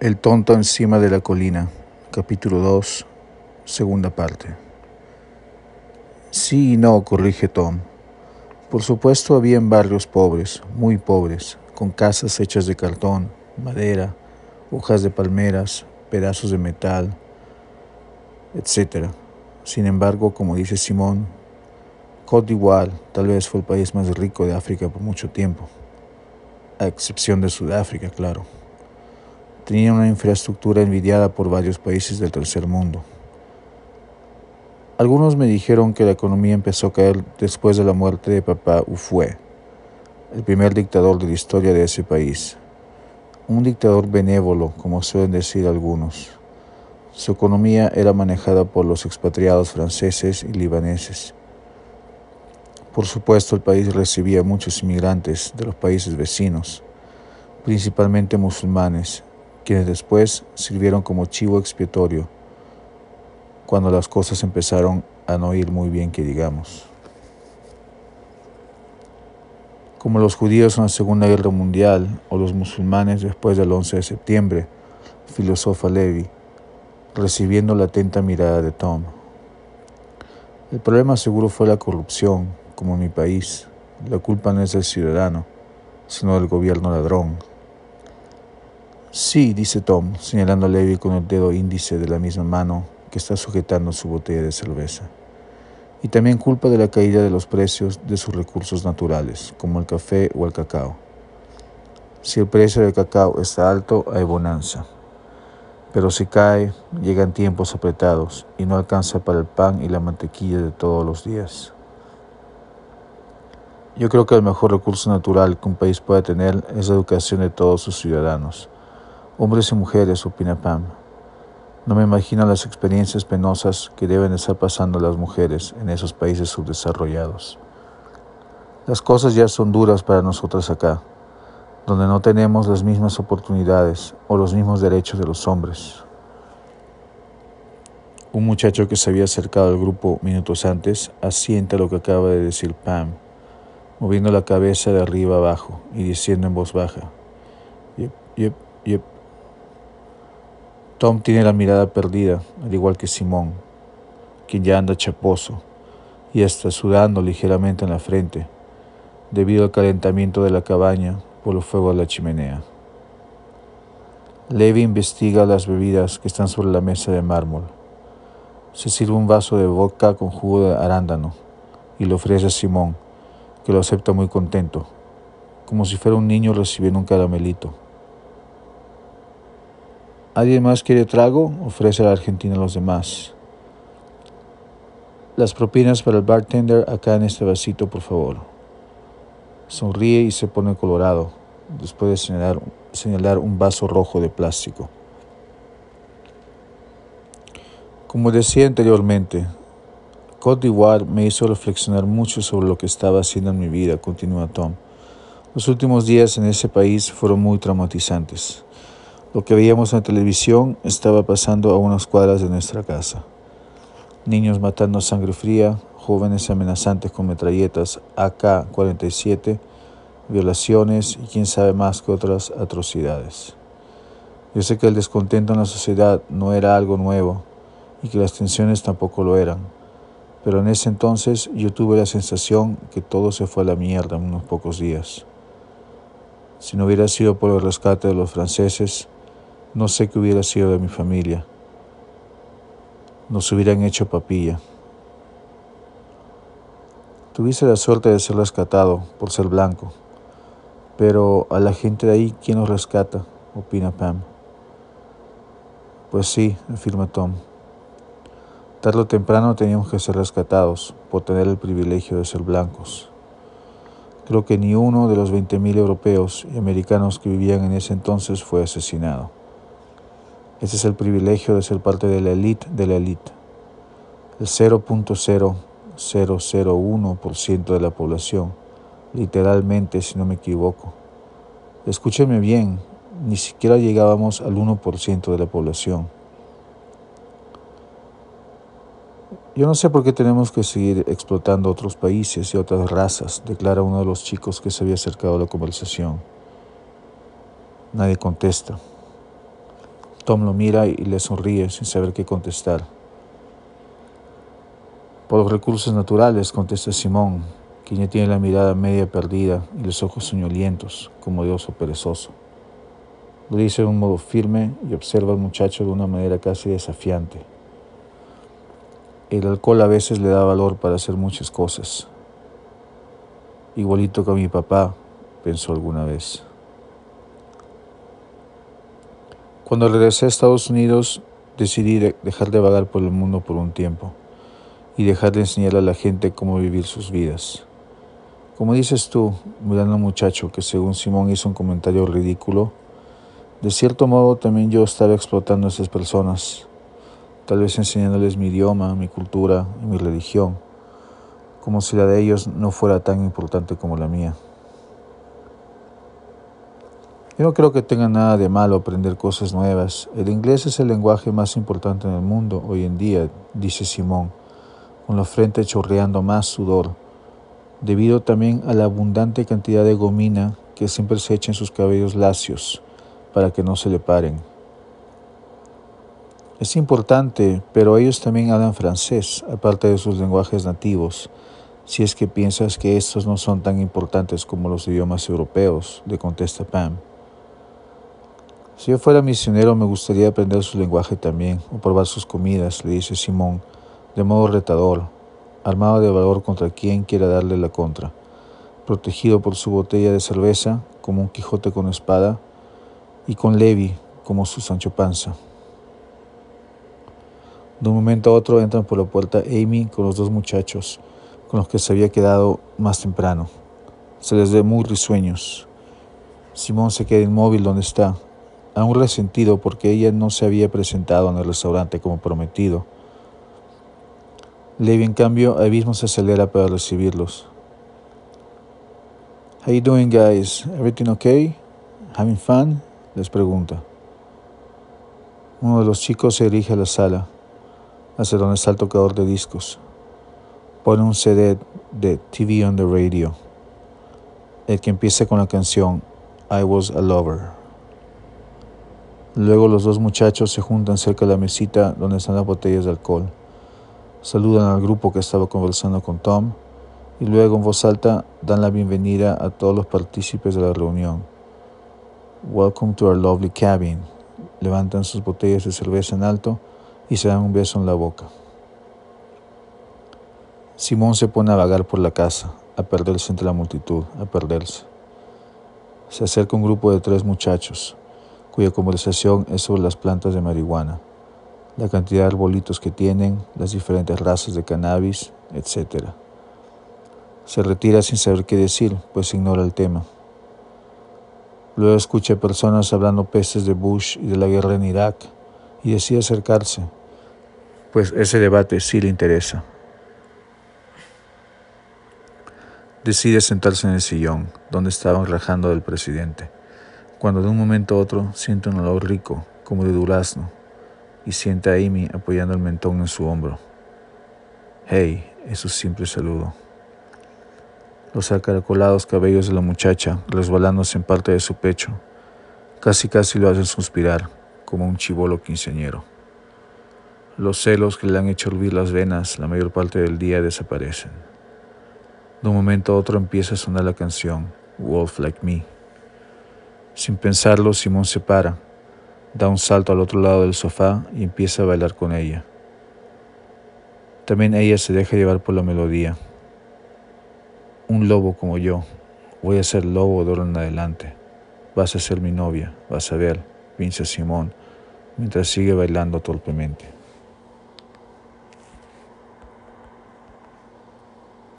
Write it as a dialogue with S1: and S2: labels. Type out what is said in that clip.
S1: El tonto encima de la colina, capítulo 2, segunda parte. Sí y no, corrige Tom. Por supuesto habían barrios pobres, muy pobres, con casas hechas de cartón, madera, hojas de palmeras, pedazos de metal, etc. Sin embargo, como dice Simón, Côte d'Ivoire tal vez fue el país más rico de África por mucho tiempo, a excepción de Sudáfrica, claro tenía una infraestructura envidiada por varios países del tercer mundo. Algunos me dijeron que la economía empezó a caer después de la muerte de Papá Ufue, el primer dictador de la historia de ese país. Un dictador benévolo, como suelen decir algunos. Su economía era manejada por los expatriados franceses y libaneses. Por supuesto, el país recibía muchos inmigrantes de los países vecinos, principalmente musulmanes, quienes después sirvieron como chivo expiatorio cuando las cosas empezaron a no ir muy bien que digamos. Como los judíos en la Segunda Guerra Mundial o los musulmanes después del 11 de septiembre, filosofa Levi, recibiendo la atenta mirada de Tom. El problema seguro fue la corrupción, como en mi país. La culpa no es del ciudadano, sino del gobierno ladrón. Sí, dice Tom, señalando a Levi con el dedo índice de la misma mano que está sujetando su botella de cerveza. Y también culpa de la caída de los precios de sus recursos naturales, como el café o el cacao. Si el precio del cacao está alto, hay bonanza. Pero si cae, llegan tiempos apretados y no alcanza para el pan y la mantequilla de todos los días. Yo creo que el mejor recurso natural que un país puede tener es la educación de todos sus ciudadanos Hombres y mujeres, opina Pam. No me imagino las experiencias penosas que deben estar pasando las mujeres en esos países subdesarrollados. Las cosas ya son duras para nosotras acá, donde no tenemos las mismas oportunidades o los mismos derechos de los hombres. Un muchacho que se había acercado al grupo minutos antes asienta lo que acaba de decir Pam, moviendo la cabeza de arriba abajo y diciendo en voz baja, yep, yep, yep. Tom tiene la mirada perdida, al igual que Simón, quien ya anda chaposo y está sudando ligeramente en la frente, debido al calentamiento de la cabaña por el fuego de la chimenea. Levi investiga las bebidas que están sobre la mesa de mármol. Se sirve un vaso de vodka con jugo de arándano y lo ofrece a Simón, que lo acepta muy contento, como si fuera un niño recibiendo un caramelito. ¿Alguien más quiere trago? Ofrece la Argentina a los demás. Las propinas para el bartender acá en este vasito, por favor. Sonríe y se pone colorado, después de señalar, un vaso rojo de plástico. Como decía anteriormente, Côte d'Ivoire me hizo reflexionar mucho sobre lo que estaba haciendo en mi vida, continúa Tom. Los últimos días en ese país fueron muy traumatizantes. Lo que veíamos en televisión estaba pasando a unas cuadras de nuestra casa. Niños matando sangre fría, jóvenes amenazantes con metralletas AK-47, violaciones y quién sabe más que otras atrocidades. Yo sé que el descontento en la sociedad no era algo nuevo y que las tensiones tampoco lo eran, pero en ese entonces yo tuve la sensación que todo se fue a la mierda en unos pocos días. Si no hubiera sido por el rescate de los franceses, no sé qué hubiera sido de mi familia. Nos hubieran hecho papilla. Tuviste la suerte de ser rescatado por ser blanco, pero a la gente de ahí, ¿quién nos rescata? opina Pam. Pues sí, afirma Tom. Tarde o temprano teníamos que ser rescatados por tener el privilegio de ser blancos. Creo que ni uno de los 20.000 europeos y americanos que vivían en ese entonces fue asesinado. Ese es el privilegio de ser parte de la élite de la élite. El 0.0001% de la población, literalmente si no me equivoco. Escúcheme bien, ni siquiera llegábamos al 1% de la población. Yo no sé por qué tenemos que seguir explotando otros países y otras razas, declara uno de los chicos que se había acercado a la conversación. Nadie contesta. Tom lo mira y le sonríe sin saber qué contestar. Por los recursos naturales, contesta Simón, quien ya tiene la mirada media perdida y los ojos soñolientos, como de oso perezoso. Lo dice de un modo firme y observa al muchacho de una manera casi desafiante. El alcohol a veces le da valor para hacer muchas cosas. Igualito que a mi papá, pensó alguna vez. Cuando regresé a Estados Unidos, decidí dejar de vagar por el mundo por un tiempo y dejar de enseñar a la gente cómo vivir sus vidas. Como dices tú, mirando muchacho que según Simón hizo un comentario ridículo, de cierto modo también yo estaba explotando a esas personas, tal vez enseñándoles mi idioma, mi cultura y mi religión, como si la de ellos no fuera tan importante como la mía. Yo no creo que tenga nada de malo aprender cosas nuevas. El inglés es el lenguaje más importante en el mundo hoy en día, dice Simón, con la frente chorreando más sudor debido también a la abundante cantidad de gomina que siempre se echa en sus cabellos lacios para que no se le paren. Es importante, pero ellos también hablan francés, aparte de sus lenguajes nativos, si es que piensas que estos no son tan importantes como los idiomas europeos, le contesta Pam. Si yo fuera misionero me gustaría aprender su lenguaje también, o probar sus comidas, le dice Simón, de modo retador, armado de valor contra quien quiera darle la contra, protegido por su botella de cerveza como un Quijote con espada y con Levi como su Sancho Panza. De un momento a otro entran por la puerta Amy con los dos muchachos con los que se había quedado más temprano. Se les ve muy risueños. Simón se queda inmóvil donde está, aún resentido porque ella no se había presentado en el restaurante como prometido Levi, en cambio, ahí mismo se acelera para recibirlos. How you doing, guys? Everything okay? Having fun? Les pregunta. Uno de los chicos se dirige a la sala, hacia donde está el tocador de discos. Pone un CD de TV on the Radio, el que empieza con la canción I Was a Lover. Luego los dos muchachos se juntan cerca de la mesita donde están las botellas de alcohol. Saludan al grupo que estaba conversando con Tom y luego en voz alta dan la bienvenida a todos los partícipes de la reunión. Welcome to our lovely cabin. Levantan sus botellas de cerveza en alto y se dan un beso en la boca. Simón se pone a vagar por la casa, a perderse entre la multitud, a perderse. Se acerca un grupo de tres muchachos, cuya conversación es sobre las plantas de marihuana la cantidad de arbolitos que tienen, las diferentes razas de cannabis, etc. Se retira sin saber qué decir, pues ignora el tema. Luego escucha personas hablando pestes de Bush y de la guerra en Irak y decide acercarse, pues ese debate sí le interesa. Decide sentarse en el sillón, donde estaban rajando del presidente, cuando de un momento a otro siente un olor rico, como de durazno, y siente a Amy apoyando el mentón en su hombro. Hey, es su simple saludo. Los acaracolados cabellos de la muchacha resbalándose en parte de su pecho, casi casi lo hacen suspirar, como un chivolo quinceañero. Los celos que le han hecho hervir las venas la mayor parte del día desaparecen. De un momento a otro empieza a sonar la canción Wolf Like Me. Sin pensarlo, Simón se para Da un salto al otro lado del sofá y empieza a bailar con ella. También ella se deja llevar por la melodía. Un lobo como yo, voy a ser lobo de en adelante. Vas a ser mi novia, vas a ver, pincha Simón, mientras sigue bailando torpemente.